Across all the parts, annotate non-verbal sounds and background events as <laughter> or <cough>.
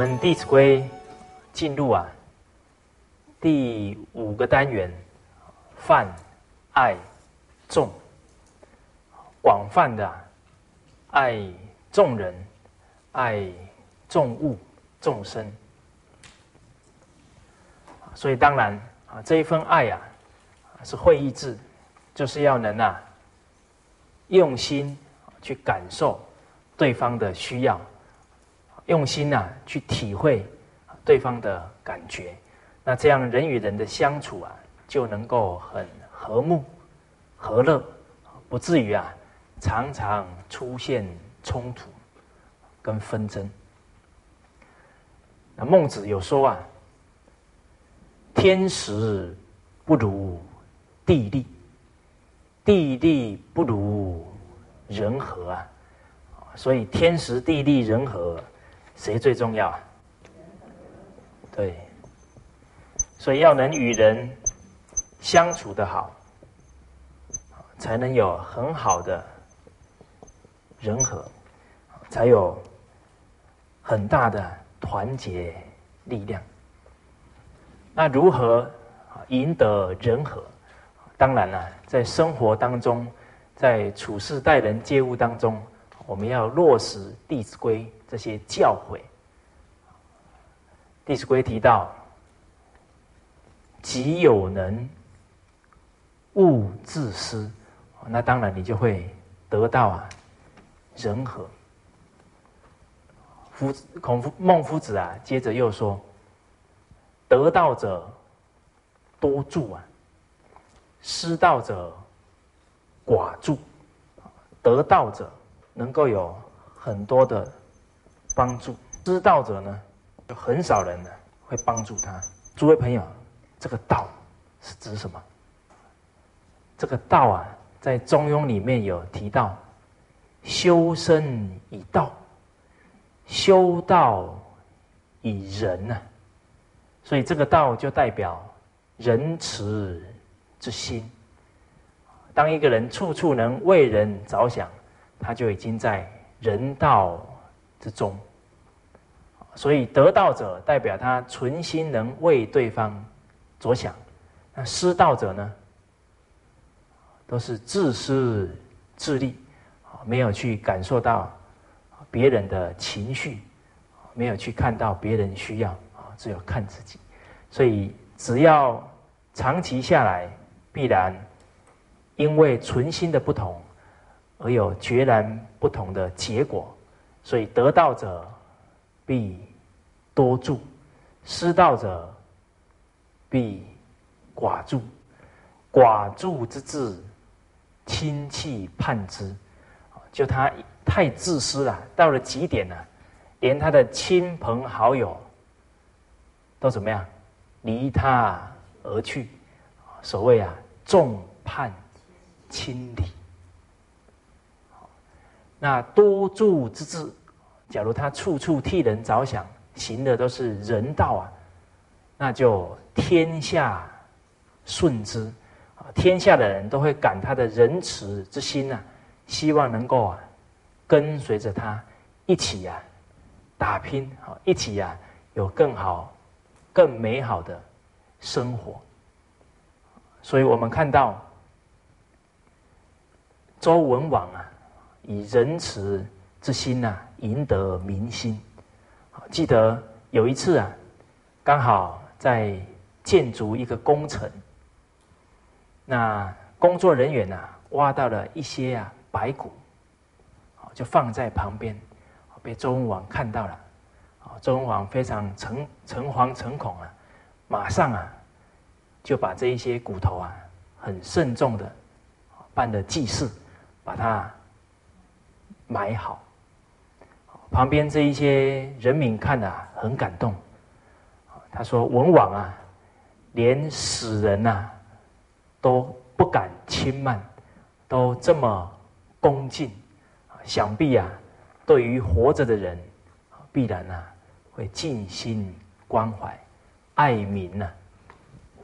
我们《弟子规》进入啊第五个单元，泛爱众，广泛的爱众人，爱众物众生。所以当然啊，这一份爱啊，是会意志，就是要能啊用心去感受对方的需要。用心呐，去体会对方的感觉，那这样人与人的相处啊，就能够很和睦、和乐，不至于啊常常出现冲突跟纷争。那孟子有说啊：“天时不如地利，地利不如人和啊。”所以天时地利人和。谁最重要？对，所以要能与人相处的好，才能有很好的人和，才有很大的团结力量。那如何赢得人和？当然了，在生活当中，在处事待人接物当中，我们要落实《弟子规》。这些教诲，《弟子规》提到：“己有能，勿自私。”那当然，你就会得到啊人和。夫子孔夫孟夫子啊，接着又说：“得道者多助啊，失道者寡助。得道者能够有很多的。”帮助知道者呢，就很少人呢会帮助他。诸位朋友，这个道是指什么？这个道啊，在《中庸》里面有提到：“修身以道，修道以仁”呐。所以这个道就代表仁慈之心。当一个人处处能为人着想，他就已经在人道之中。所以得道者代表他存心能为对方着想，那失道者呢，都是自私自利，啊，没有去感受到别人的情绪，没有去看到别人需要，啊，只有看自己。所以只要长期下来，必然因为存心的不同，而有决然不同的结果。所以得道者。必多助，失道者必寡助。寡助之志，亲戚叛之。就他太自私了，到了极点了，连他的亲朋好友都怎么样，离他而去。所谓啊，众叛亲离。那多助之志。假如他处处替人着想，行的都是人道啊，那就天下顺之啊，天下的人都会感他的仁慈之心呐，希望能够啊跟随着他一起呀打拼啊，一起呀有更好、更美好的生活。所以我们看到周文王啊，以仁慈。之心呐，赢得民心。记得有一次啊，刚好在建筑一个工程，那工作人员呐挖到了一些啊白骨，就放在旁边，被周文王看到了。周文王非常诚诚惶诚恐啊，马上啊就把这一些骨头啊很慎重的办了祭祀，把它埋好。旁边这一些人民看啊，很感动。他说：“文王啊，连死人呐都不敢轻慢，都这么恭敬，想必啊，对于活着的人，必然呐会尽心关怀、爱民呐。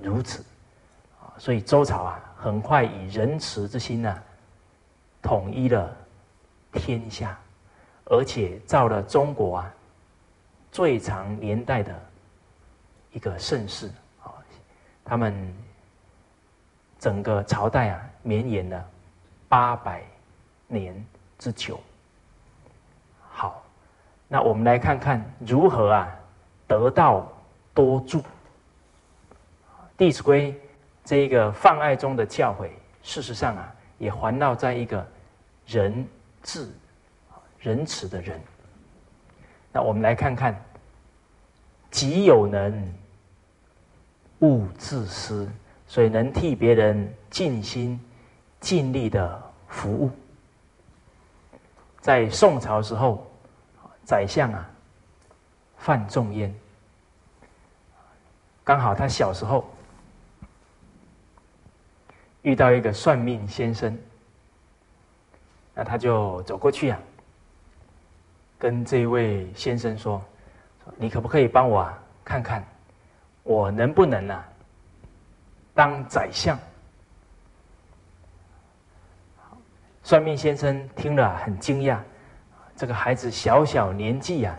如此，所以周朝啊很快以仁慈之心呐，统一了天下，而且造了中国啊最长年代的一个盛世啊。他们整个朝代啊绵延了八百年之久。好，那我们来看看如何啊得道多助。《弟子规》这一个泛爱中的教诲，事实上啊，也环绕在一个人智、仁慈的人。那我们来看看，己有能，勿自私，所以能替别人尽心尽力的服务。在宋朝时候，宰相啊，范仲淹，刚好他小时候。遇到一个算命先生，那他就走过去啊，跟这位先生说：“你可不可以帮我，看看我能不能啊，当宰相？”算命先生听了很惊讶，这个孩子小小年纪呀，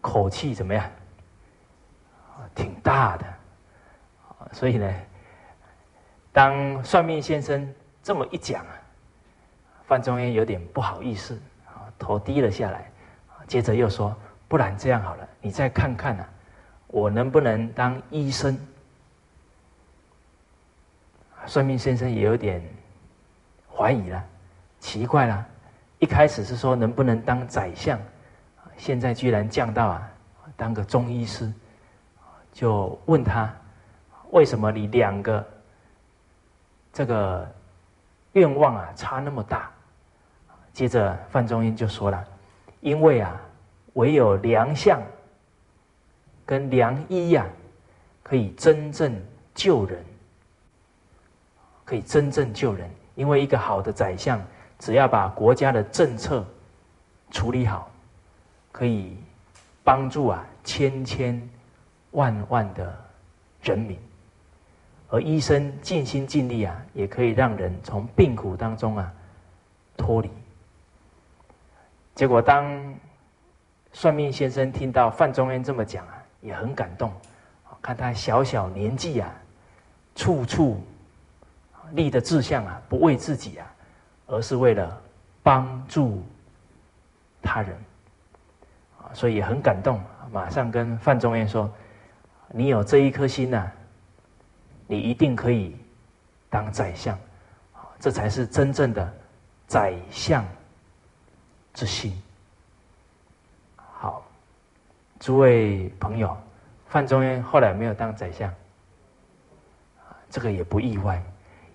口气怎么样？挺大的，所以呢。当算命先生这么一讲啊，范仲淹有点不好意思啊，头低了下来，接着又说：“不然这样好了，你再看看啊，我能不能当医生？”算命先生也有点怀疑了，奇怪了，一开始是说能不能当宰相，现在居然降到啊当个中医师，就问他为什么你两个？这个愿望啊，差那么大。接着范仲淹就说了：“因为啊，唯有良相跟良医呀，可以真正救人，可以真正救人。因为一个好的宰相，只要把国家的政策处理好，可以帮助啊千千万万的人民。”而医生尽心尽力啊，也可以让人从病苦当中啊脱离。结果，当算命先生听到范仲淹这么讲啊，也很感动。看他小小年纪啊，处处立的志向啊，不为自己啊，而是为了帮助他人啊，所以也很感动。马上跟范仲淹说：“你有这一颗心呐。”你一定可以当宰相，这才是真正的宰相之心。好，诸位朋友，范仲淹后来没有当宰相，这个也不意外，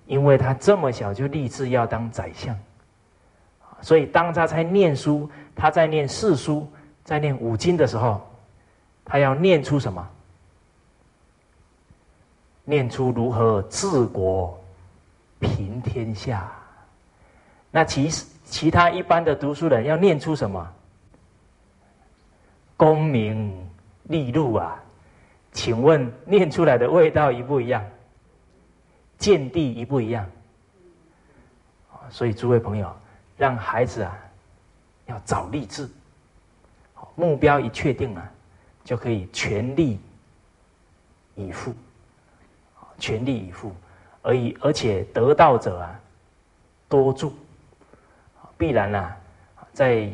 因为他这么小就立志要当宰相，所以当他在念书，他在念四书，在念五经的时候，他要念出什么？念出如何治国平天下？那其实其他一般的读书人要念出什么？功名利禄啊？请问念出来的味道一不一样？见地一不一样？所以诸位朋友，让孩子啊要早立志，目标一确定了，就可以全力以赴。全力以赴，而已，而且得道者啊多助，必然啊，在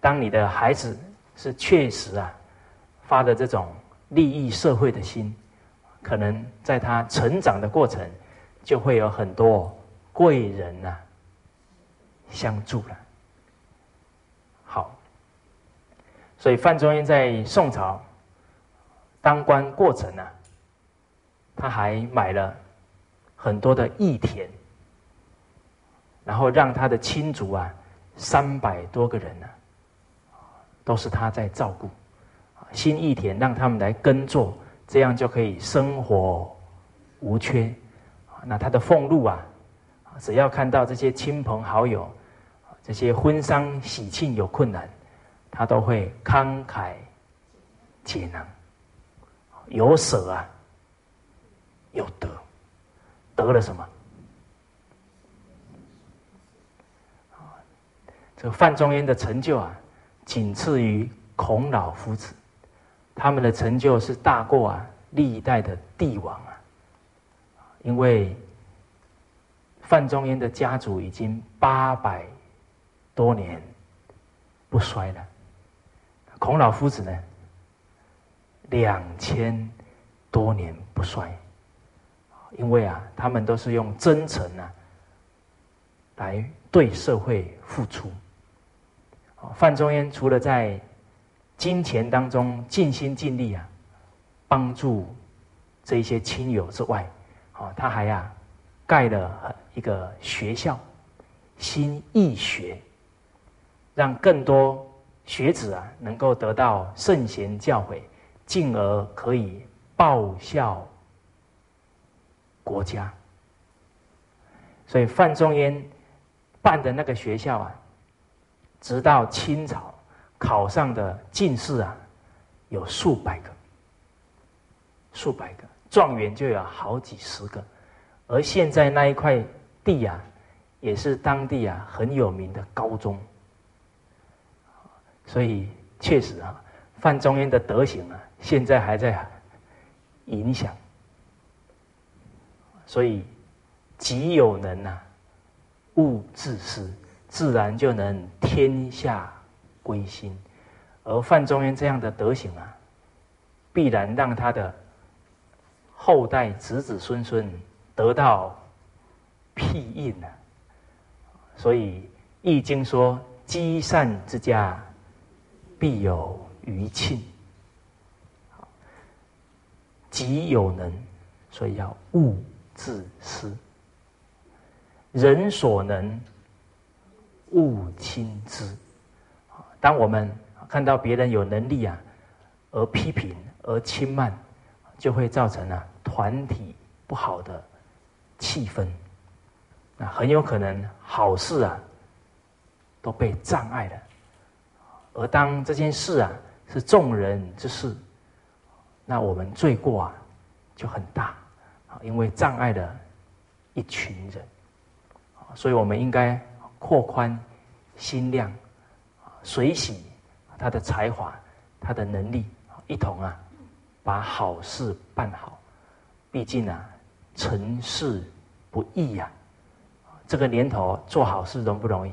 当你的孩子是确实啊发的这种利益社会的心，可能在他成长的过程，就会有很多贵人呐相助了。好，所以范仲淹在宋朝当官过程呢。他还买了很多的义田，然后让他的亲族啊，三百多个人呢，都是他在照顾。新一田让他们来耕作，这样就可以生活无缺。那他的俸禄啊，只要看到这些亲朋好友，这些婚丧喜庆有困难，他都会慷慨解囊，有舍啊。有得，得了什么？这范仲淹的成就啊，仅次于孔老夫子，他们的成就是大过啊历代的帝王啊，因为范仲淹的家族已经八百多年不衰了，孔老夫子呢，两千多年不衰，因为啊，他们都是用真诚啊来对社会付出。范仲淹除了在金钱当中尽心尽力啊，帮助这一些亲友之外，啊，他还啊盖了一个学校，新义学，让更多学子啊能够得到圣贤教诲，进而可以报效国家。所以范仲淹办的那个学校啊。直到清朝考上的进士啊，有数百个，数百个状元就有好几十个，而现在那一块地啊，也是当地啊很有名的高中，所以确实啊，范仲淹的德行啊，现在还在影响，所以己有能啊，勿自私。自然就能天下归心，而范仲淹这样的德行啊，必然让他的后代子子孙孙得到庇荫啊。所以《易经》说：“积善之家，必有余庆。”己有能，所以要勿自私。人所能。勿轻之。当我们看到别人有能力啊，而批评而轻慢，就会造成啊团体不好的气氛。那很有可能好事啊都被障碍了。而当这件事啊是众人之事，那我们罪过啊就很大啊，因为障碍了一群人。所以我们应该。扩宽心量，随喜他的才华，他的能力，一同啊，把好事办好。毕竟啊，成事不易呀。这个年头做好事容不容易？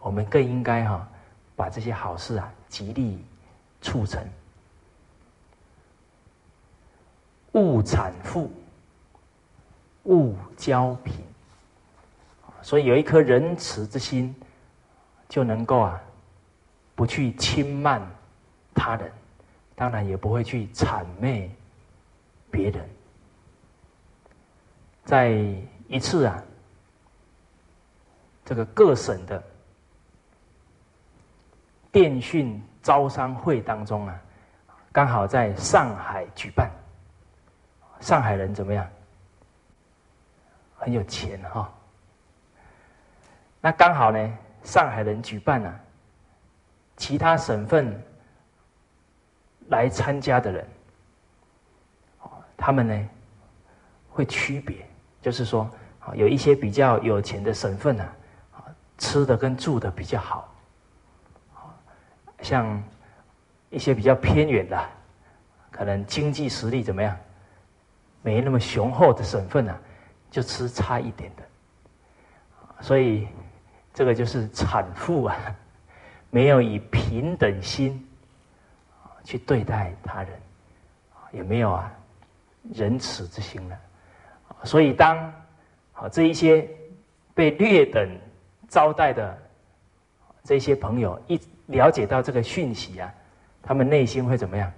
我们更应该哈，把这些好事啊，极力促成。勿产富，勿骄贫。所以有一颗仁慈之心，就能够啊，不去轻慢他人，当然也不会去谄媚别人。在一次啊，这个各省的电讯招商会当中啊，刚好在上海举办。上海人怎么样？很有钱哈。那刚好呢，上海人举办了，其他省份来参加的人，他们呢会区别，就是说，有一些比较有钱的省份呢，吃的跟住的比较好，像一些比较偏远的，可能经济实力怎么样，没那么雄厚的省份呢，就吃差一点的，所以。这个就是产妇啊，<laughs> 没有以平等心去对待他人，也没有啊仁慈之心了。所以当好这一些被劣等招待的这些朋友一了解到这个讯息啊，他们内心会怎么样？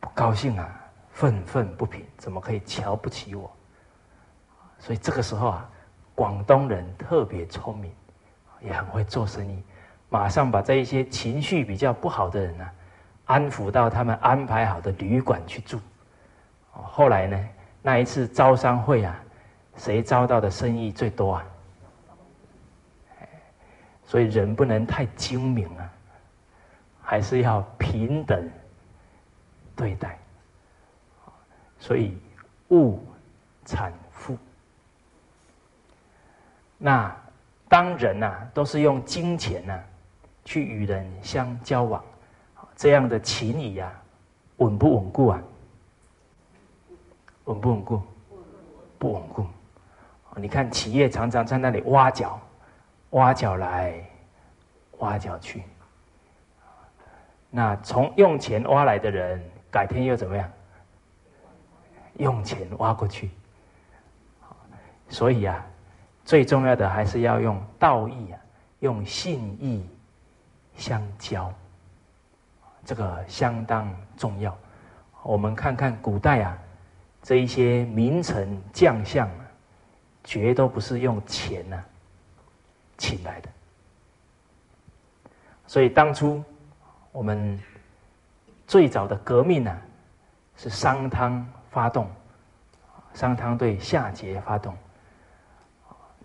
不高兴啊，愤愤不平，怎么可以瞧不起我？所以这个时候啊。广东人特别聪明，也很会做生意，马上把这一些情绪比较不好的人呢，安抚到他们安排好的旅馆去住。后来呢，那一次招商会啊，谁招到的生意最多啊？所以人不能太精明啊，还是要平等对待。所以物产。那当人呐都是用金钱呐去与人相交往，这样的情谊啊，稳不稳固啊？稳不稳固？不稳固。你看企业常常在那里挖角，挖角来，挖角去。那从用钱挖来的人，改天又怎么样？用钱挖过去。所以啊，最重要的还是要用道义啊，用信义相交，这个相当重要。我们看看古代啊，这一些名臣将相，绝都不是用钱呐请来的。所以当初我们最早的革命呢，是商汤发动，商汤对夏桀发动。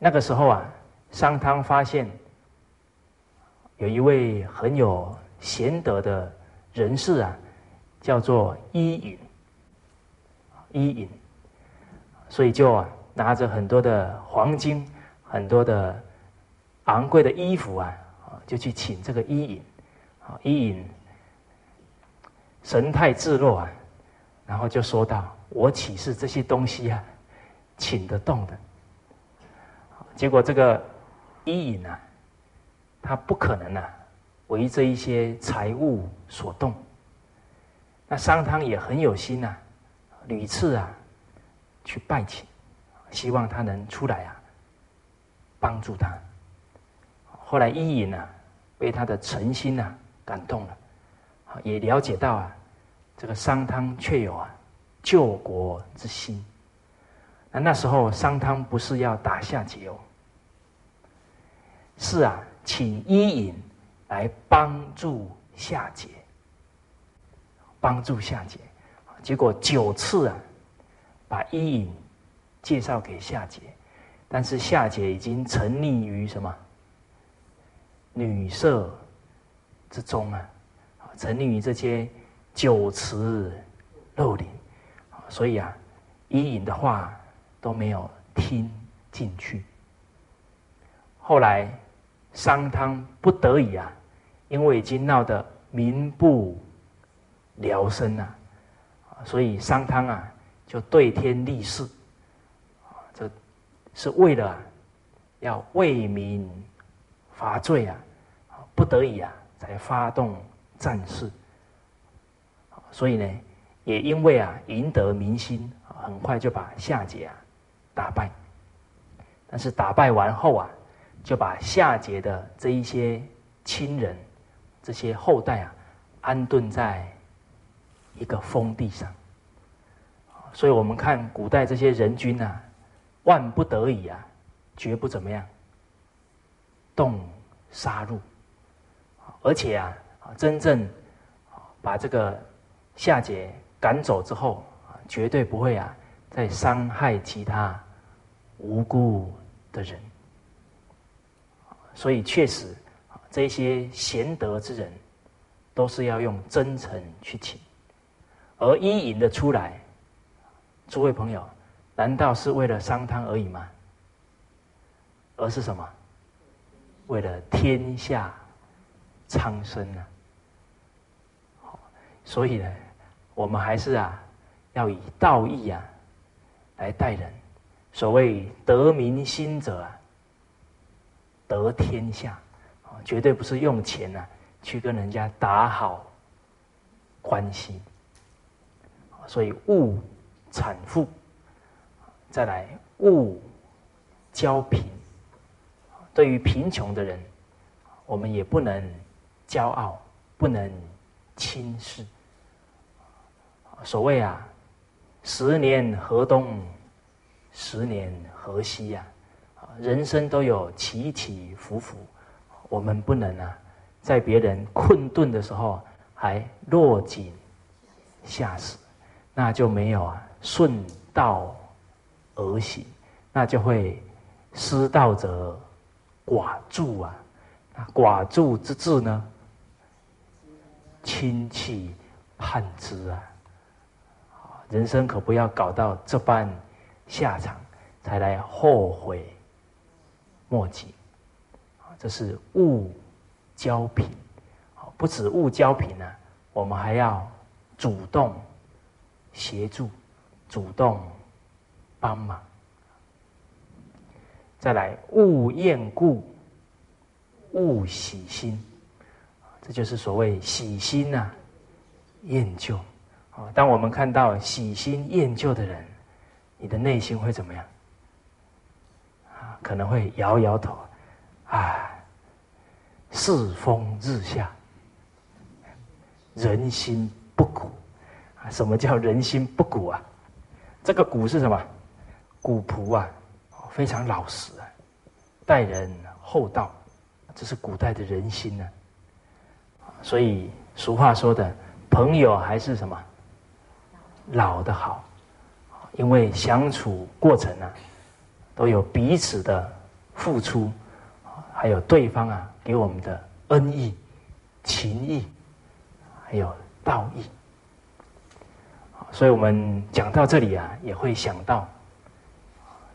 那个时候啊，商汤发现有一位很有贤德的人士啊，叫做伊尹。伊尹，所以就啊拿着很多的黄金、很多的昂贵的衣服啊，就去请这个伊尹。啊，伊尹神态自若啊，然后就说道：“我岂是这些东西啊，请得动的？”结果这个伊尹啊，他不可能啊为这一些财物所动。那商汤也很有心呐，屡次啊去拜请，希望他能出来啊帮助他。后来伊尹啊被他的诚心呐感动了，也了解到啊这个商汤确有啊救国之心。那那时候商汤不是要打夏桀哦，是啊，请伊尹来帮助夏桀，帮助夏桀，结果九次啊，把伊尹介绍给夏桀，但是夏桀已经沉溺于什么女色之中啊，沉溺于这些酒池肉林，所以啊，伊尹的话。都没有听进去。后来商汤不得已啊，因为已经闹得民不聊生啊，所以商汤啊就对天立誓，啊，这是为了要为民伐罪啊，不得已啊才发动战事。所以呢，也因为啊赢得民心，很快就把夏桀啊。打败，但是打败完后啊，就把夏桀的这一些亲人、这些后代啊，安顿在一个封地上。所以我们看古代这些人君啊，万不得已啊，绝不怎么样动杀戮，而且啊，真正把这个夏桀赶走之后，绝对不会啊。再伤害其他无辜的人，所以确实，这些贤德之人都是要用真诚去请，而伊尹的出来，诸位朋友，难道是为了商汤而已吗？而是什么？为了天下苍生呢？好，所以呢，我们还是啊，要以道义啊。来待人，所谓得民心者啊，得天下啊，绝对不是用钱呐去跟人家打好关系。所以勿产富，再来勿交贫。对于贫穷的人，我们也不能骄傲，不能轻视。所谓啊。十年河东，十年河西呀！人生都有起起伏伏，我们不能啊，在别人困顿的时候还落井下石，那就没有啊顺道而行，那就会失道者寡助啊！寡助之志呢？亲戚盼之啊！人生可不要搞到这般下场，才来后悔莫及。这是物交品，不止物交品呢，我们还要主动协助，主动帮忙。再来，勿厌故，勿喜新，这就是所谓喜新呐，厌旧。啊，当我们看到喜新厌旧的人，你的内心会怎么样？可能会摇摇头，啊。世风日下，人心不古！什么叫人心不古啊？这个古是什么？古朴啊，非常老实，待人厚道，这是古代的人心呢。所以俗话说的，朋友还是什么老的好，因为相处过程呢，都有彼此的付出，还有对方啊。给我们的恩义、情义，还有道义，所以我们讲到这里啊，也会想到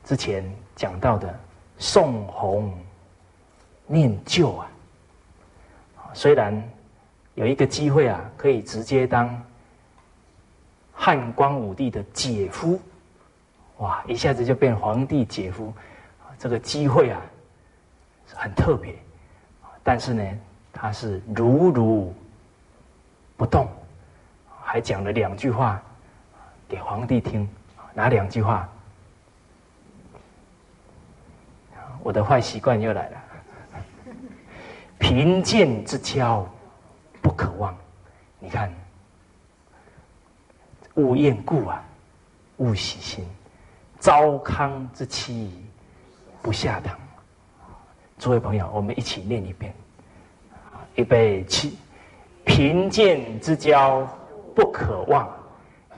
之前讲到的宋弘念旧啊。虽然有一个机会啊，可以直接当汉光武帝的姐夫，哇，一下子就变皇帝姐夫，这个机会啊，很特别。但是呢，他是如如不动，还讲了两句话给皇帝听。哪两句话？我的坏习惯又来了。<laughs> 贫贱之交不可忘，你看，勿厌故啊，勿喜新。糟糠之妻不下堂。诸位朋友，我们一起念一遍：预备起，贫贱之交不可忘，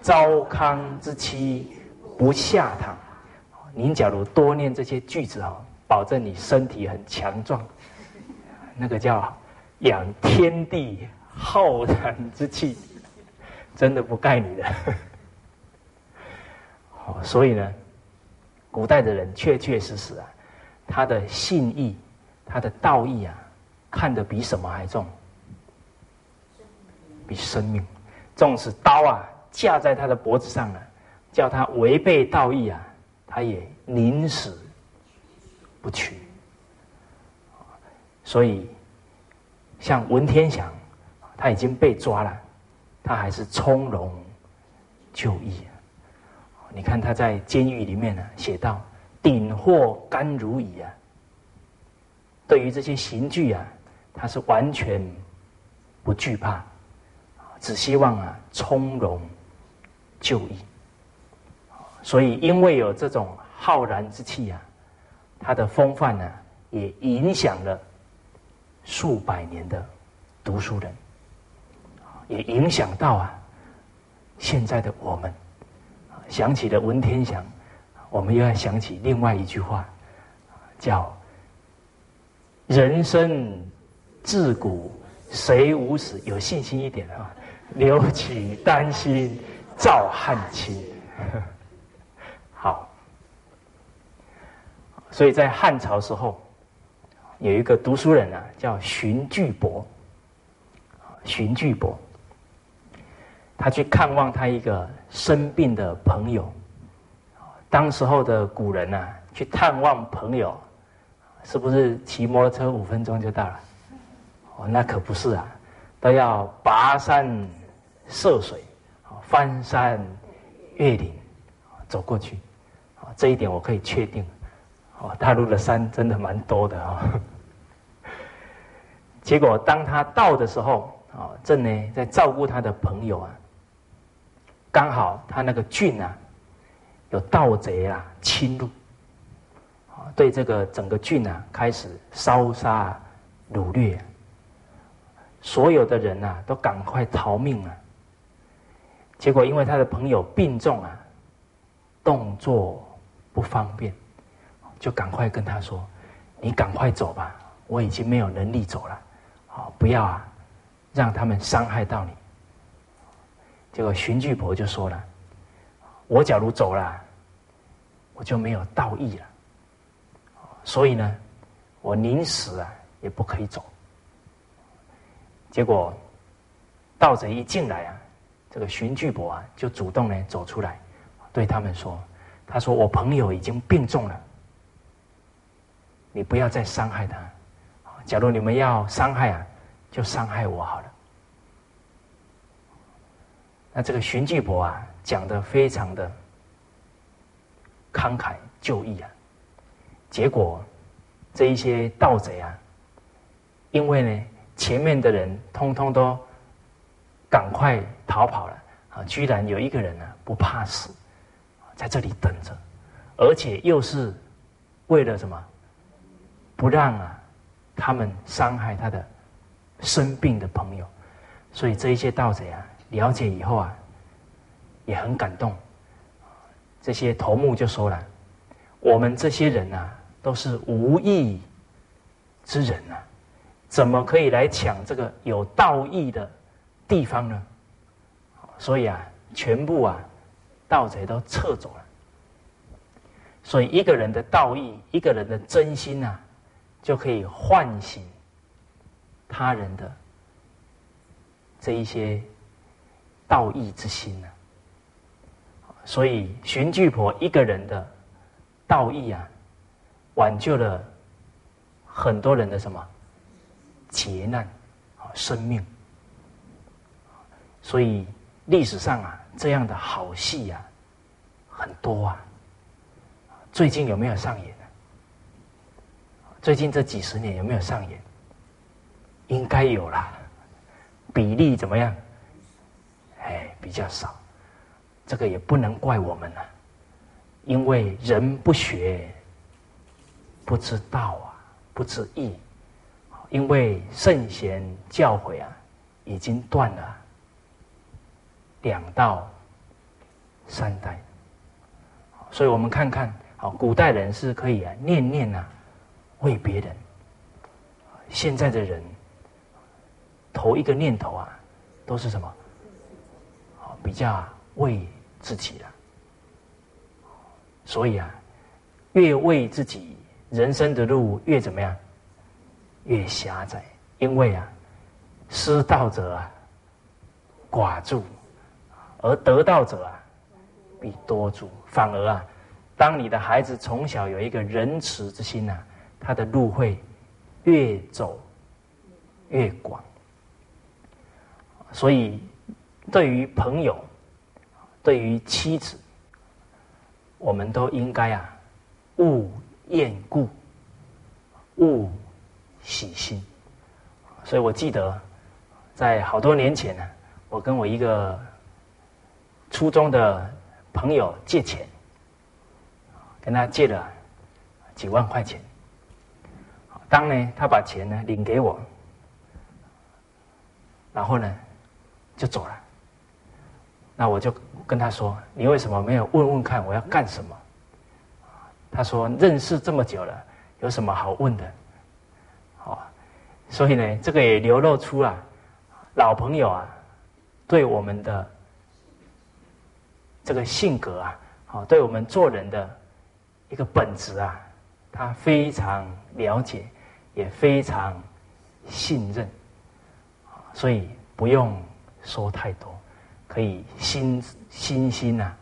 糟糠之妻不下堂。您假如多念这些句子哦，保证你身体很强壮。那个叫养天地浩然之气，真的不盖你的。好，<laughs> 所以呢，古代的人确确实实啊，他的信义。他的道义啊，看得比什么还重？比生命。纵使刀啊架在他的脖子上了，叫他违背道义啊，他也宁死不屈。所以，像文天祥，他已经被抓了，他还是从容就义。你看他在监狱里面呢，写道：“顶祸甘如饴啊。”对于这些刑具啊，他是完全不惧怕，只希望啊从容就义。所以，因为有这种浩然之气啊，他的风范呢，也影响了数百年的读书人，也影响到啊现在的我们。想起了文天祥，我们又要想起另外一句话，叫。人生自古谁无死？有信心一点啊！留取丹心照汗青。<laughs> 好，所以在汉朝时候，有一个读书人啊，叫荀巨伯。荀巨伯，他去看望他一个生病的朋友。当时候的古人呐，去探望朋友。是不是骑摩托车五分钟就到了？哦，那可不是啊，都要跋山涉水，翻山越岭，走过去。这一点我可以确定。哦，大陆的山真的蛮多的啊。结果当他到的时候，啊，正呢在照顾他的朋友啊，刚好他那个郡啊，有盗贼啊侵入。对这个整个郡啊，开始烧杀掳掠，所有的人呐都赶快逃命啊。结果因为他的朋友病重啊，动作不方便，就赶快跟他说：“你赶快走吧，我已经没有能力走了，好不要啊，让他们伤害到你。”结果荀巨伯就说了：“我假如走了，我就没有道义了。”所以呢，我宁死啊，也不可以走。结果盗贼一进来啊，这个荀巨伯啊就主动呢走出来，对他们说：“他说我朋友已经病重了，你不要再伤害他。假如你们要伤害啊，就伤害我好了。”那这个荀巨伯啊讲的非常的慷慨就义啊，结果这一些盗贼啊，因为呢。前面的人通通都赶快逃跑了啊！居然有一个人呢不怕死，在这里等着，而且又是为了什么？不让啊他们伤害他的生病的朋友。所以这一些盗贼啊，了解以后啊，也很感动。这些头目就说了：“我们这些人啊，都是无义之人啊。”怎么可以来抢这个有道义的地方呢？所以啊，全部啊，盗贼都撤走了。所以一个人的道义，一个人的真心啊，就可以唤醒他人的这一些道义之心呢。所以荀巨婆一个人的道义啊，挽救了很多人的什么？劫难，啊，生命，所以历史上啊，这样的好戏呀，很多啊。最近有没有上演？最近这几十年有没有上演？应该有啦，比例怎么样？比较少。这个也不能怪我们啊，因为人不学，不知道啊，不知义。因为圣贤教诲啊，已经断了两道三代，所以我们看看，好，古代人是可以啊念念啊为别人，现在的人头一个念头啊都是什么？比较为自己了，所以啊，越为自己，人生的路越怎么样？越狭窄，因为啊，失道者啊寡助，而得道者啊必多助。反而啊，当你的孩子从小有一个仁慈之心呐，他的路会越走越广。所以，对于朋友，对于妻子，我们都应该啊，勿厌故，勿。喜心，所以我记得，在好多年前呢，我跟我一个初中的朋友借钱，跟他借了几万块钱。当呢，他把钱呢领给我，然后呢就走了。那我就跟他说：“你为什么没有问问看我要干什么？”他说：“认识这么久了，有什么好问的？”哦所以呢，这个也流露出啊老朋友啊，对我们的这个性格啊，好，对我们做人的一个本质啊，他非常了解，也非常信任，所以不用说太多，可以心心心啊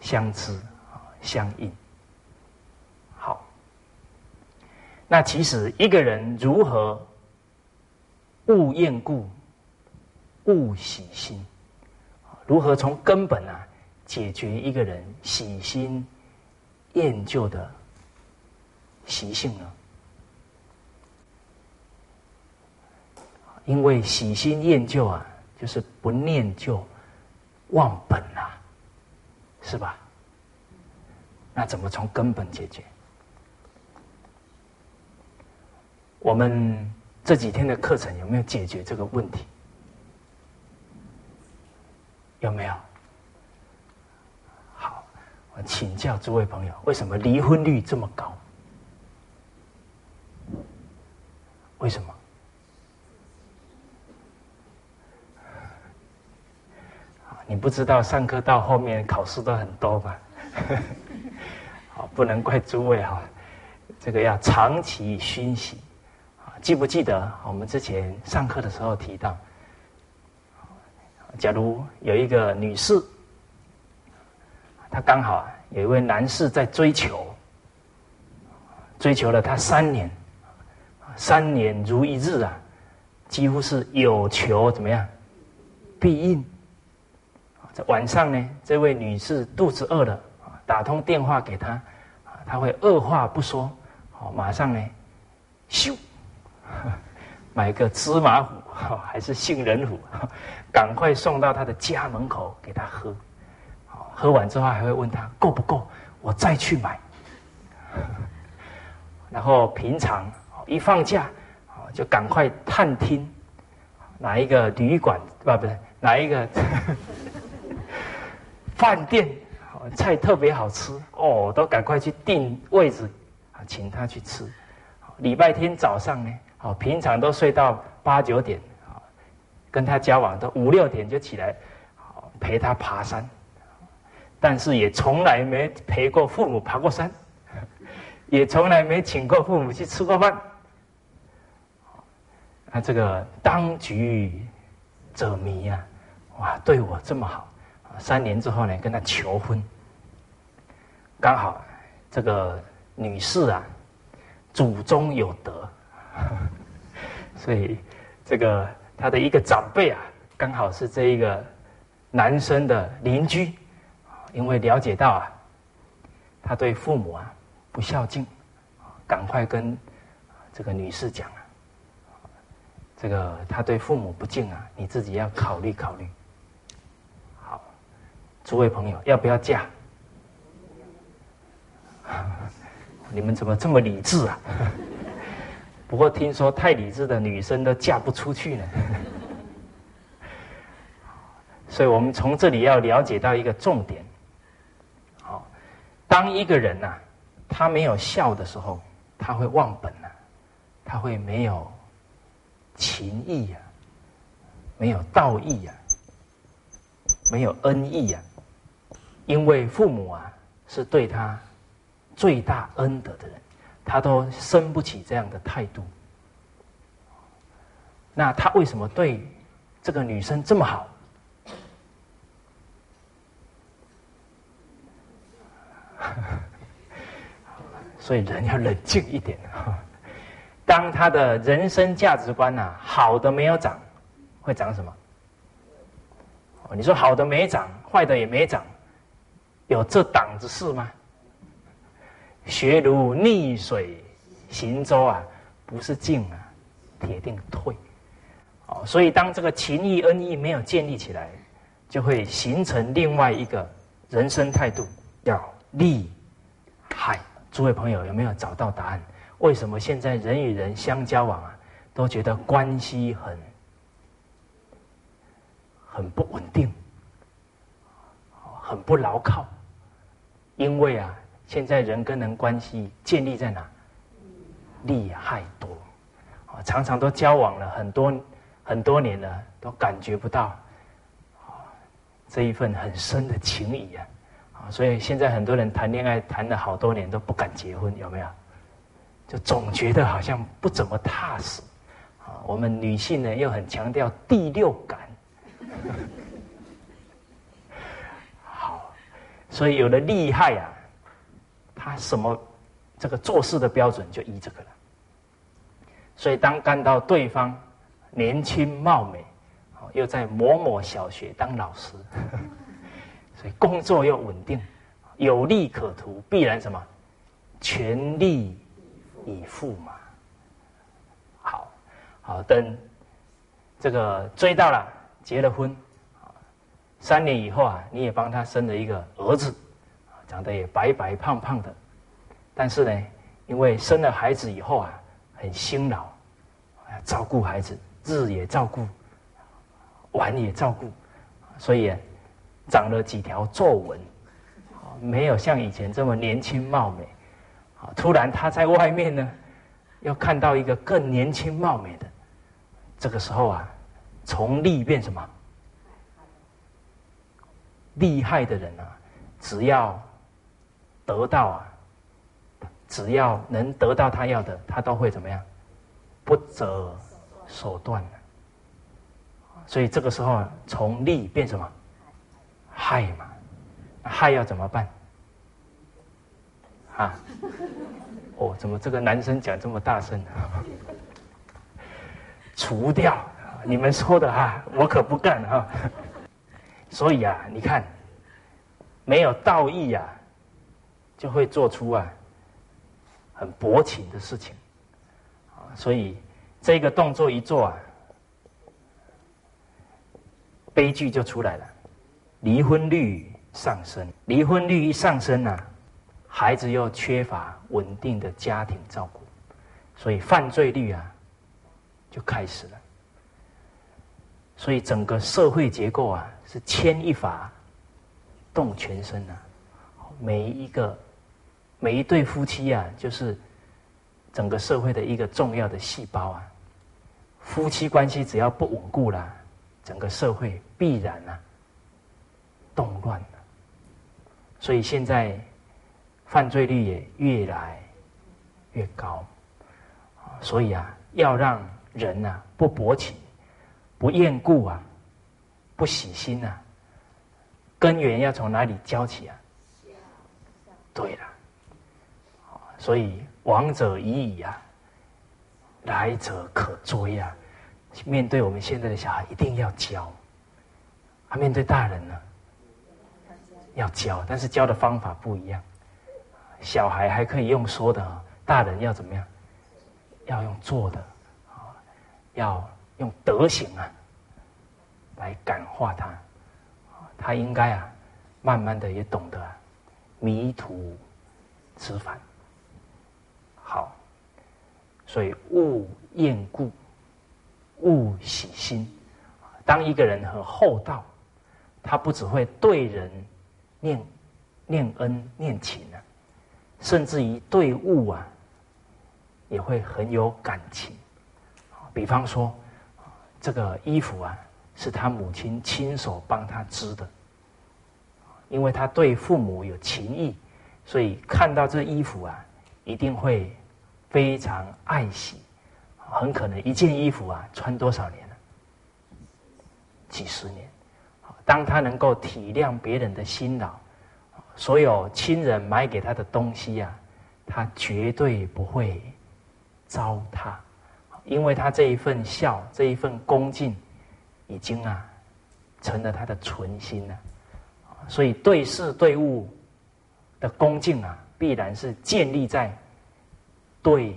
相知啊相应。好那其实一个人如何勿厌故、勿喜心，如何从根本啊解决一个人喜新厌旧的习性呢？因为喜新厌旧啊，就是不念旧、忘本啊，是吧？那怎么从根本解决？我们这几天的课程有没有解决这个问题？有没有？好，我请教诸位朋友，为什么离婚率这么高？为什么？你不知道上课到后面考试都很多吗？<laughs> 好，不能怪诸位哈，这个要长期熏习。记不记得我们之前上课的时候提到，假如有一个女士，她刚好啊有一位男士在追求，追求了她三年，三年如一日啊，几乎是有求怎么样，必应。在晚上呢，这位女士肚子饿了，打通电话给他，他会二话不说，好，马上呢，咻，<laughs> 买个芝麻糊，还是杏仁糊，赶快送到他的家门口给他喝，喝完之后还会问他够不够，我再去买。<laughs> 然后平常一放假，就赶快探听哪一个旅馆，不不是哪一个。<laughs> 饭店菜特别好吃哦，都赶快去订位置，请他去吃。礼拜天早上呢，好平常都睡到八九点，跟他交往都五六点就起来，好陪他爬山，但是也从来没陪过父母爬过山，<laughs> 也从来没请过父母去吃过饭。那这个当局者迷呀，哇，对我这么好。三年之后呢，跟他求婚，刚好这个女士啊，祖宗有德，<laughs> 所以这个他的一个长辈啊，刚好是这一个男生的邻居，因为了解到啊，他对父母啊不孝敬，赶快跟这个女士讲啊，这个他对父母不敬啊，你自己要考虑考虑。诸位朋友，要不要嫁？<laughs> 你们怎么这么理智啊？不过听说太理智的女生都嫁不出去呢。<laughs> 所以我们从这里要了解到一个重点：好，当一个人呐，他没有孝的时候，他会忘本呐，他会没有情义呀，没有道义呀，没有恩义呀。因为父母啊是对他最大恩德的人，他都生不起这样的态度。那他为什么对这个女生这么好？所以人要冷静一点。当他的人生价值观呐好的没有长，会长什么？你说好的没长，坏的也没长。有这档子事吗？学如逆水行舟啊，不是进啊，铁定退。哦，所以当这个情义恩义没有建立起来，就会形成另外一个人生态度，叫利害。诸位朋友有没有找到答案？为什么现在人与人相交往啊，都觉得关系很很不稳定，很不牢靠？因为啊，现在人跟人关系建立在哪？利害多，啊，常常都交往了很多很多年了，都感觉不到这一份很深的情谊啊，啊，所以现在很多人谈恋爱谈了好多年都不敢结婚，有没有？就总觉得好像不怎么踏实，啊，我们女性呢又很强调第六感。所以有了利害呀，他什么这个做事的标准就依这个了。所以当看到对方年轻貌美，又在某某小学当老师，<laughs> 所以工作又稳定，有利可图，必然什么全力以赴嘛。好，好等这个追到了，结了婚。三年以后啊，你也帮他生了一个儿子，长得也白白胖胖的，但是呢，因为生了孩子以后啊，很辛劳，照顾孩子，日也照顾，晚也照顾，所以长了几条皱纹，没有像以前这么年轻貌美。突然他在外面呢，又看到一个更年轻貌美的，这个时候啊，从利变什么？厉害的人啊，只要得到啊，只要能得到他要的，他都会怎么样？不择手段所以这个时候从利变什么害嘛？害要怎么办？啊？哦，怎么这个男生讲这么大声？除掉你们说的哈，我可不干哈。所以啊，你看，没有道义呀，就会做出啊很薄情的事情。所以这个动作一做啊，悲剧就出来了，离婚率上升。离婚率一上升呢，孩子又缺乏稳定的家庭照顾，所以犯罪率啊就开始了。所以整个社会结构啊。是牵一发动全身啊，每一个每一对夫妻啊，就是整个社会的一个重要的细胞啊。夫妻关系只要不稳固了，整个社会必然啊动乱了。所以现在犯罪率也越来越高，所以啊，要让人呐不薄情、不厌故啊。不喜心呐，根源要从哪里教起啊？对了，所以往者已矣啊，来者可追啊。面对我们现在的小孩，一定要教；啊，面对大人呢，要教，但是教的方法不一样。小孩还可以用说的，大人要怎么样？要用做的啊，要用德行啊。来感化他，他应该啊，慢慢的也懂得迷途知返。好，所以勿厌故，勿喜心。当一个人很厚道，他不只会对人念念恩念情啊，甚至于对物啊，也会很有感情。比方说，这个衣服啊。是他母亲亲手帮他织的，因为他对父母有情谊，所以看到这衣服啊，一定会非常爱惜。很可能一件衣服啊，穿多少年了？几十年。当他能够体谅别人的辛劳，所有亲人买给他的东西呀，他绝对不会糟蹋，因为他这一份孝，这一份恭敬。已经啊，成了他的存心了，所以对事对物的恭敬啊，必然是建立在对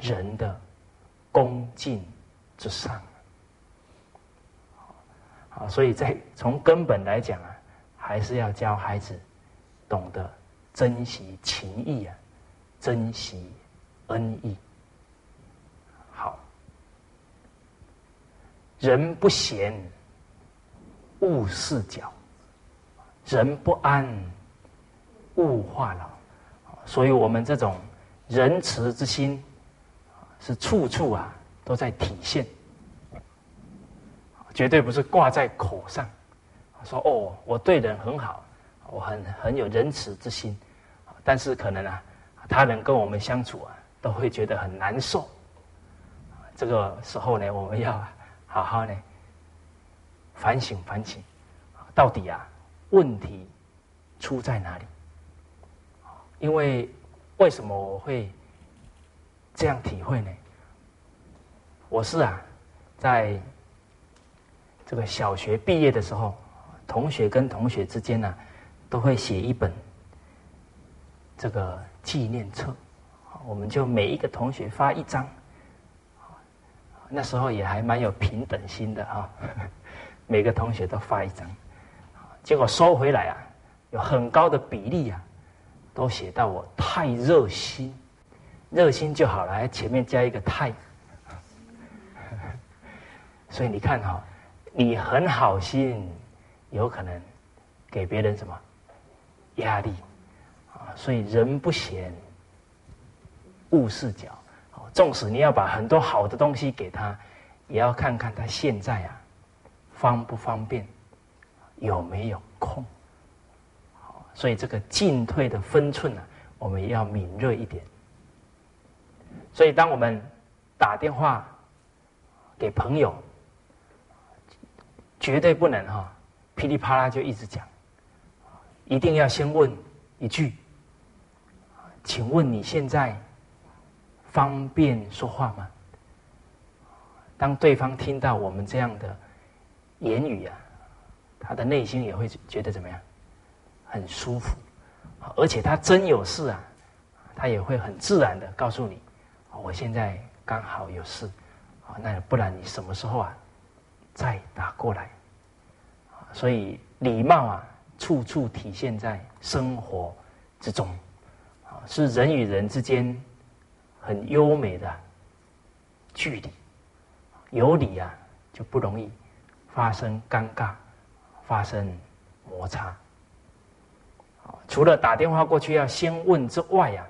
人的恭敬之上。好，所以在从根本来讲啊，还是要教孩子懂得珍惜情谊啊，珍惜恩义。人不闲，勿事搅；人不安，勿话劳。所以，我们这种仁慈之心，是处处啊都在体现，绝对不是挂在口上。说哦，我对人很好，我很很有仁慈之心，但是可能啊，他人跟我们相处啊，都会觉得很难受。这个时候呢，我们要。好好呢，反省反省，到底啊问题出在哪里？因为为什么我会这样体会呢？我是啊，在这个小学毕业的时候，同学跟同学之间呢，都会写一本这个纪念册，我们就每一个同学发一张。那时候也还蛮有平等心的哈，<laughs> 每个同学都发一张，结果收回来啊，有很高的比例啊，都写到我太热心，热心就好了，前面加一个太，<laughs> 所以你看哈，你很好心，有可能给别人什么压力啊，所以人不闲，勿事搅。纵使你要把很多好的东西给他，也要看看他现在啊方不方便，有没有空。所以这个进退的分寸呢，我们也要敏锐一点。所以，当我们打电话给朋友，绝对不能哈噼里啪啦就一直讲，一定要先问一句：“请问你现在方便说话吗？”当对方听到我们这样的言语啊，他的内心也会觉得怎么样？很舒服，而且他真有事啊，他也会很自然的告诉你：“我现在刚好有事，啊，那不然你什么时候啊再打过来？”所以礼貌啊，处处体现在生活之中，啊，是人与人之间很优美的距离。有理啊，就不容易发生尴尬，发生摩擦。除了打电话过去要先问之外呀，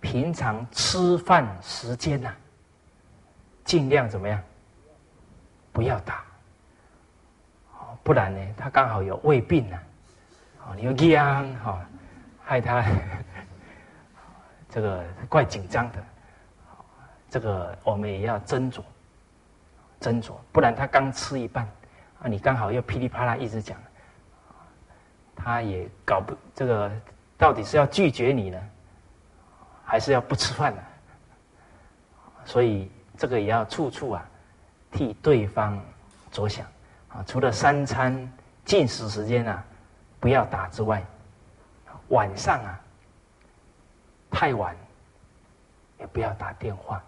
平常吃饭时间呐，尽量怎么样？不要打，不然呢，他刚好有胃病呢，哦，你又僵哈，害他这个怪紧张的。这个我们也要斟酌，斟酌，不然他刚吃一半，啊，你刚好又噼里啪啦一直讲，他也搞不这个，到底是要拒绝你呢，还是要不吃饭呢？所以这个也要处处啊替对方着想啊。除了三餐进食时间啊不要打之外，晚上啊太晚也不要打电话。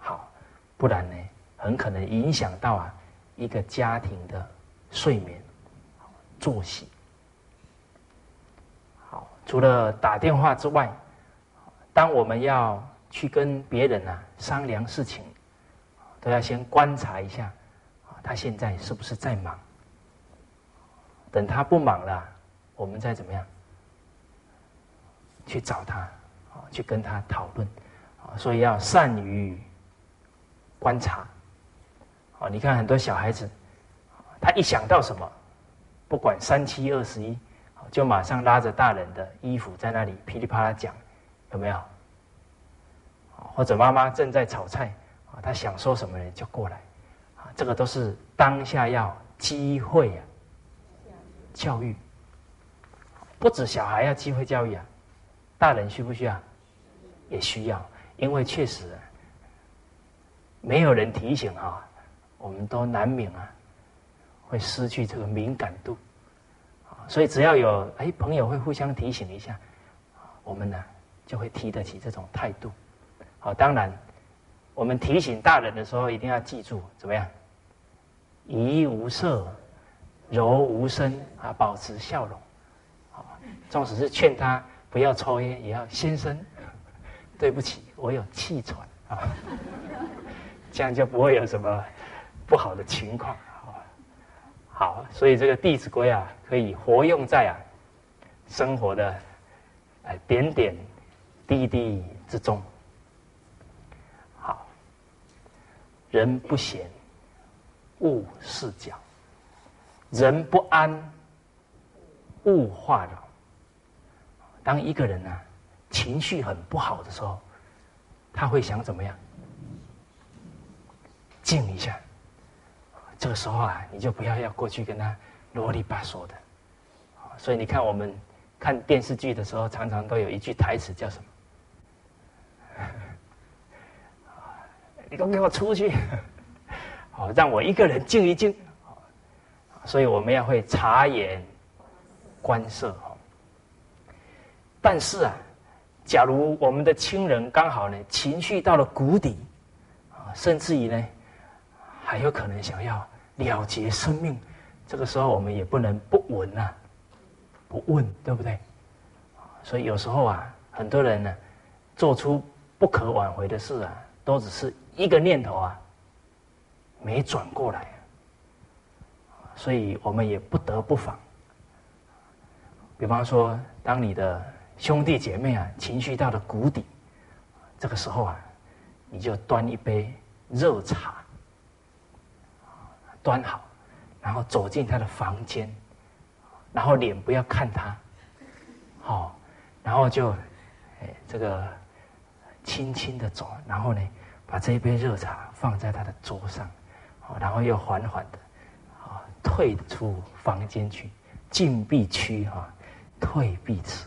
好不然呢，很可能影响到啊一个家庭的睡眠、作息。好，除了打电话之外，当我们要去跟别人啊商量事情，都要先观察一下，他现在是不是在忙？等他不忙了，我们再怎么样去找他，啊，去跟他讨论，啊，所以要善于。观察，啊，你看很多小孩子，他一想到什么，不管三七二十一，就马上拉着大人的衣服在那里噼里啪啦讲，有没有？或者妈妈正在炒菜，啊，他想说什么呢，就过来，啊，这个都是当下要机会啊，教育，不止小孩要机会教育啊，大人需不需要？也需要，因为确实。没有人提醒啊，我们都难免啊，会失去这个敏感度，所以只要有哎朋友会互相提醒一下，我们呢就会提得起这种态度，好，当然我们提醒大人的时候一定要记住怎么样，怡无色，柔无声啊，保持笑容，啊，纵使是劝他不要抽烟，也要先生，对不起，我有气喘啊。这样就不会有什么不好的情况，好，好，所以这个《弟子规》啊，可以活用在啊生活的哎点点滴滴之中。好，人不闲，勿事搅；人不安，勿话扰。当一个人呢情绪很不好的时候，他会想怎么样？静一下，这个时候啊，你就不要要过去跟他啰里吧嗦的，所以你看我们看电视剧的时候，常常都有一句台词叫什么？<laughs> 你都给我出去，好让我一个人静一静。所以我们要会察言观色。但是啊，假如我们的亲人刚好呢情绪到了谷底，啊，甚至于呢。还有可能想要了结生命，这个时候我们也不能不闻呐，不问，对不对？所以有时候啊，很多人呢，做出不可挽回的事啊，都只是一个念头啊，没转过来，所以我们也不得不防。比方说，当你的兄弟姐妹啊情绪到了谷底，这个时候啊，你就端一杯热茶。端好，然后走进他的房间，然后脸不要看他，好，然后就，哎，这个轻轻的走，然后呢，把这一杯热茶放在他的桌上，然后又缓缓的啊退出房间去，进必趋啊，退必迟，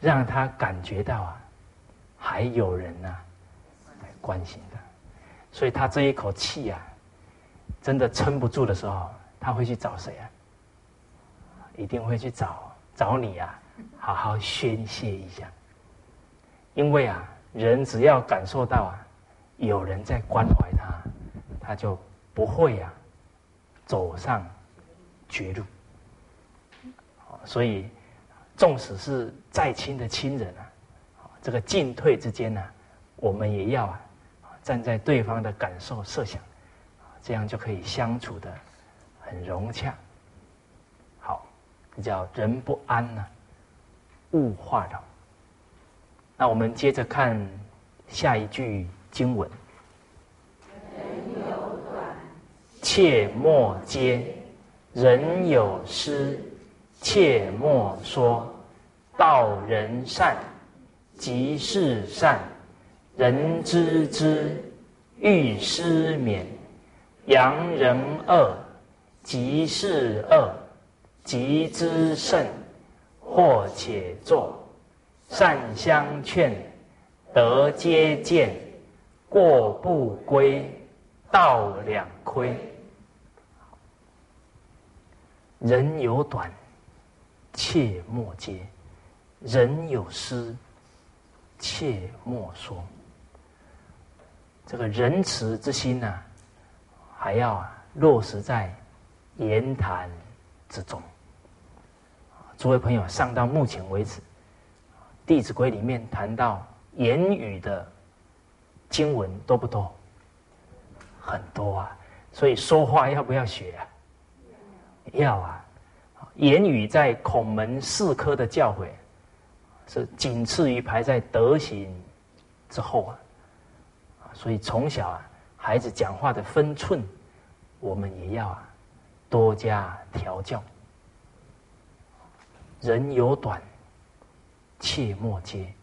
让他感觉到啊，还有人呐来关心他，所以他这一口气啊，真的撑不住的时候，他会去找谁啊？一定会去找找你啊，好好宣泄一下。因为啊，人只要感受到啊，有人在关怀他，他就不会啊走上绝路。所以，纵使是再亲的亲人啊，这个进退之间呢，我们也要啊站在对方的感受设想，这样就可以相处的很融洽。好，这叫人不安呢，物化扰。那我们接着看下一句经文：人有短，切莫揭；人有失，切莫说。道人善，即是善；人知之，欲施免。扬人恶，即是恶；即之甚，或且作。善相劝，德皆见；过不归，道两亏。人有短，切莫揭；人有失，切莫说。这个仁慈之心呢，还要落实在言谈之中。诸位朋友，上到目前为止。《弟子规》里面谈到言语的经文多不多？很多啊！所以说话要不要学啊？要啊！言语在孔门四科的教诲是仅次于排在德行之后啊！所以从小啊，孩子讲话的分寸，我们也要啊多加调教。人有短。切莫揭，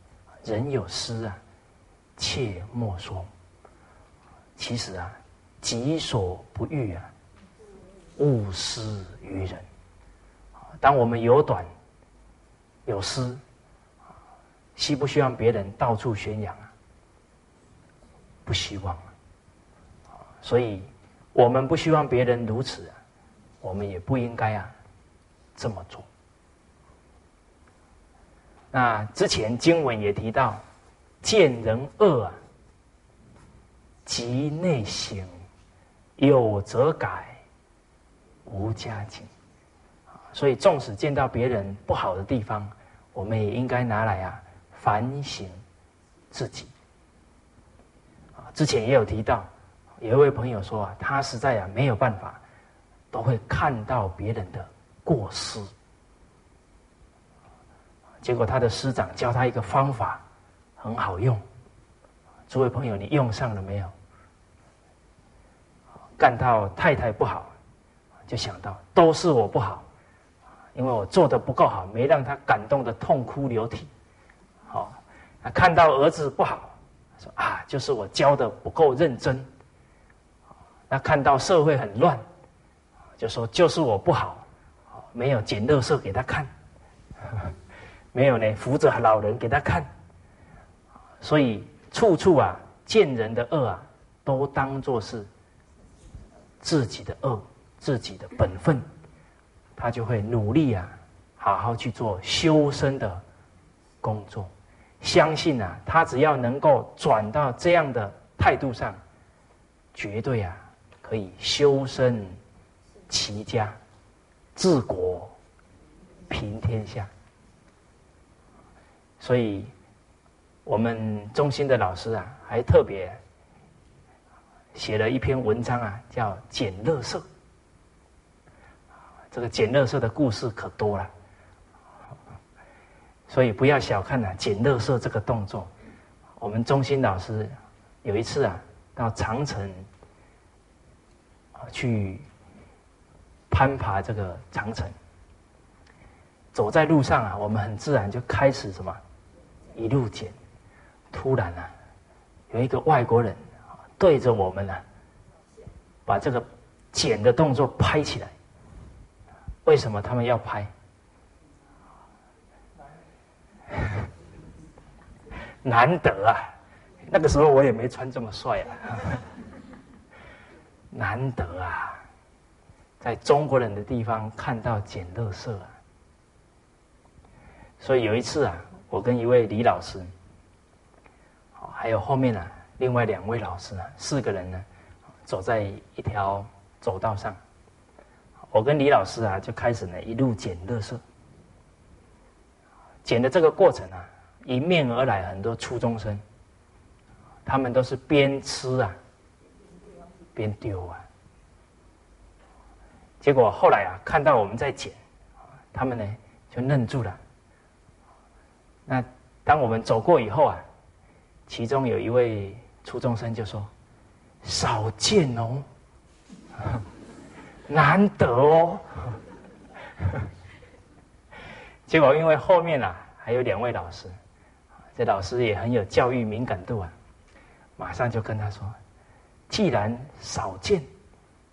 人有失啊，切莫说。其实啊，己所不欲啊，勿施于人。当我们有短有失，希不希望别人到处宣扬啊？不希望啊。所以，我们不希望别人如此，我们也不应该啊这么做。那之前经文也提到，见人恶啊，即内省，有则改，无加警。所以，纵使见到别人不好的地方，我们也应该拿来啊反省自己。啊，之前也有提到，有一位朋友说啊，他实在啊没有办法，都会看到别人的过失。结果他的师长教他一个方法，很好用。诸位朋友，你用上了没有？干到太太不好，就想到都是我不好，因为我做的不够好，没让他感动的痛哭流涕。看到儿子不好，说啊，就是我教的不够认真。那看到社会很乱，就说就是我不好，没有捡乐色给他看。<laughs> 没有呢，扶着老人给他看，所以处处啊见人的恶啊，都当做是自己的恶，自己的本分，他就会努力啊，好好去做修身的工作。相信啊，他只要能够转到这样的态度上，绝对啊可以修身齐家、治国平天下。所以，我们中心的老师啊，还特别写了一篇文章啊，叫《捡乐色》。这个捡乐色的故事可多了，所以不要小看啊捡乐色这个动作。我们中心老师有一次啊，到长城去攀爬这个长城，走在路上啊，我们很自然就开始什么？一路捡，突然啊，有一个外国人对着我们啊，把这个捡的动作拍起来。为什么他们要拍？<laughs> 难得啊！那个时候我也没穿这么帅啊。<laughs> 难得啊，在中国人的地方看到捡乐色啊。所以有一次啊，我跟一位李老师，还有后面呢另外两位老师啊，四个人呢，走在一条走道上。我跟李老师啊，就开始呢一路捡乐色。捡的这个过程啊，迎面而来很多初中生，他们都是边吃啊边丢啊。结果后来啊，看到我们在捡，他们呢就愣住了。那当我们走过以后啊，其中有一位初中生就说：“少见哦，<laughs> 难得哦。”结果，因为后面啊还有两位老师，这老师也很有教育敏感度啊，马上就跟他说：“既然少见，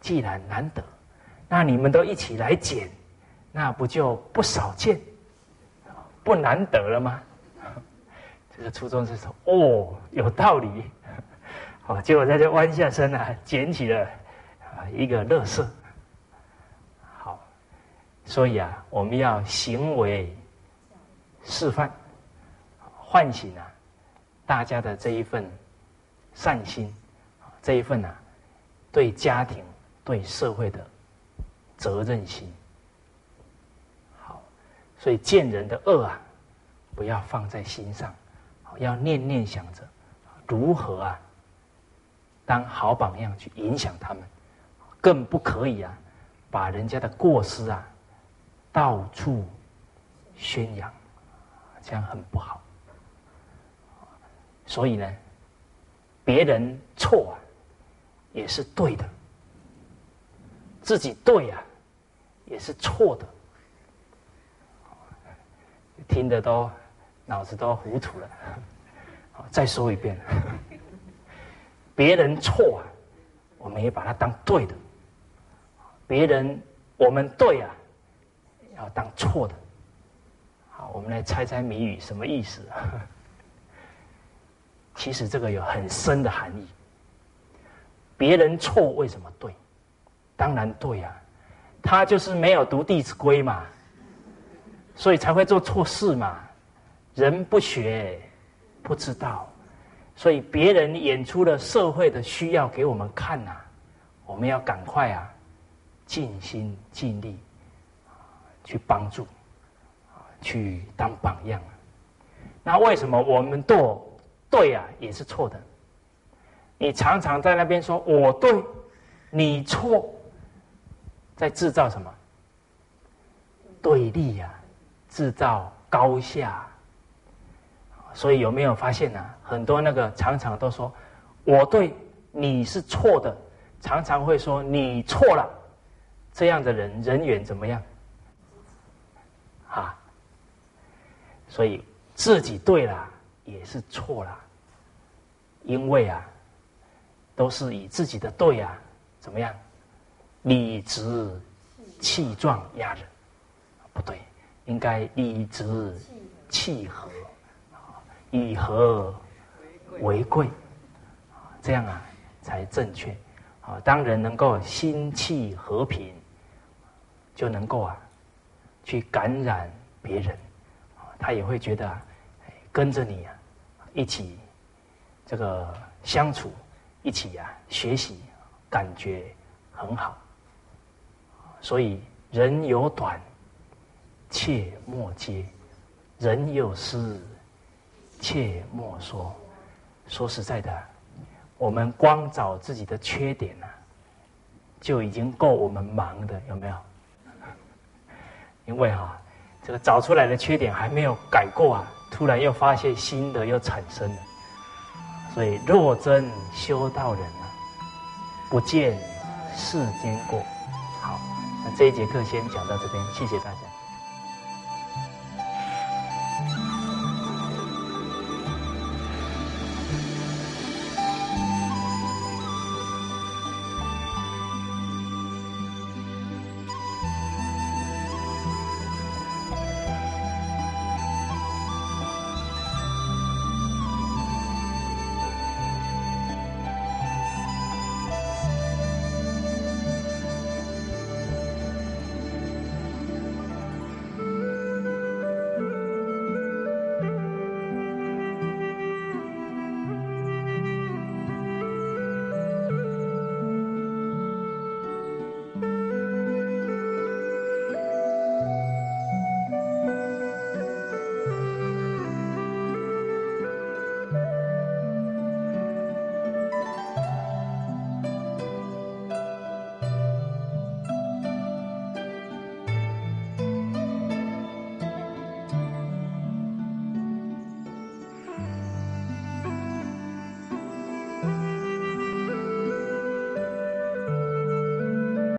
既然难得，那你们都一起来捡，那不就不少见，不难得了吗？” <laughs> 这个初中生说：“哦，有道理。<laughs> ”好，结果在这弯下身啊，捡起了啊一个乐色。所以啊，我们要行为示范，唤醒啊大家的这一份善心，这一份啊对家庭、对社会的责任心。好，所以见人的恶啊，不要放在心上，要念念想着如何啊当好榜样去影响他们，更不可以啊把人家的过失啊。到处宣扬，这样很不好。所以呢，别人错啊，也是对的；自己对啊，也是错的。听得都脑子都糊涂了。再说一遍，别人错啊，我们也把它当对的；别人我们对啊。要当错的，好，我们来猜猜谜语什么意思？<laughs> 其实这个有很深的含义。别人错为什么对？当然对呀，他就是没有读《弟子规》嘛，所以才会做错事嘛。人不学不知道，所以别人演出了社会的需要给我们看呐，我们要赶快啊，尽心尽力。去帮助，啊，去当榜样。那为什么我们做对啊，也是错的？你常常在那边说我对，你错，在制造什么对立呀？制造高下。所以有没有发现呢？很多那个常常都说我对，你是错的，常常会说你错了。这样的人人缘怎么样？所以自己对了也是错了，因为啊，都是以自己的对啊，怎么样，理直气壮压人，不对，应该理直气和，以和为贵，这样啊才正确。啊，当人能够心气和平，就能够啊。去感染别人，他也会觉得跟着你啊，一起这个相处，一起啊学习，感觉很好。所以人有短，切莫揭；人有失，切莫说。说实在的，我们光找自己的缺点呢，就已经够我们忙的，有没有？因为哈，这个找出来的缺点还没有改过啊，突然又发现新的又产生了，所以若真修道人啊，不见世间过。好，那这一节课先讲到这边，谢谢大家。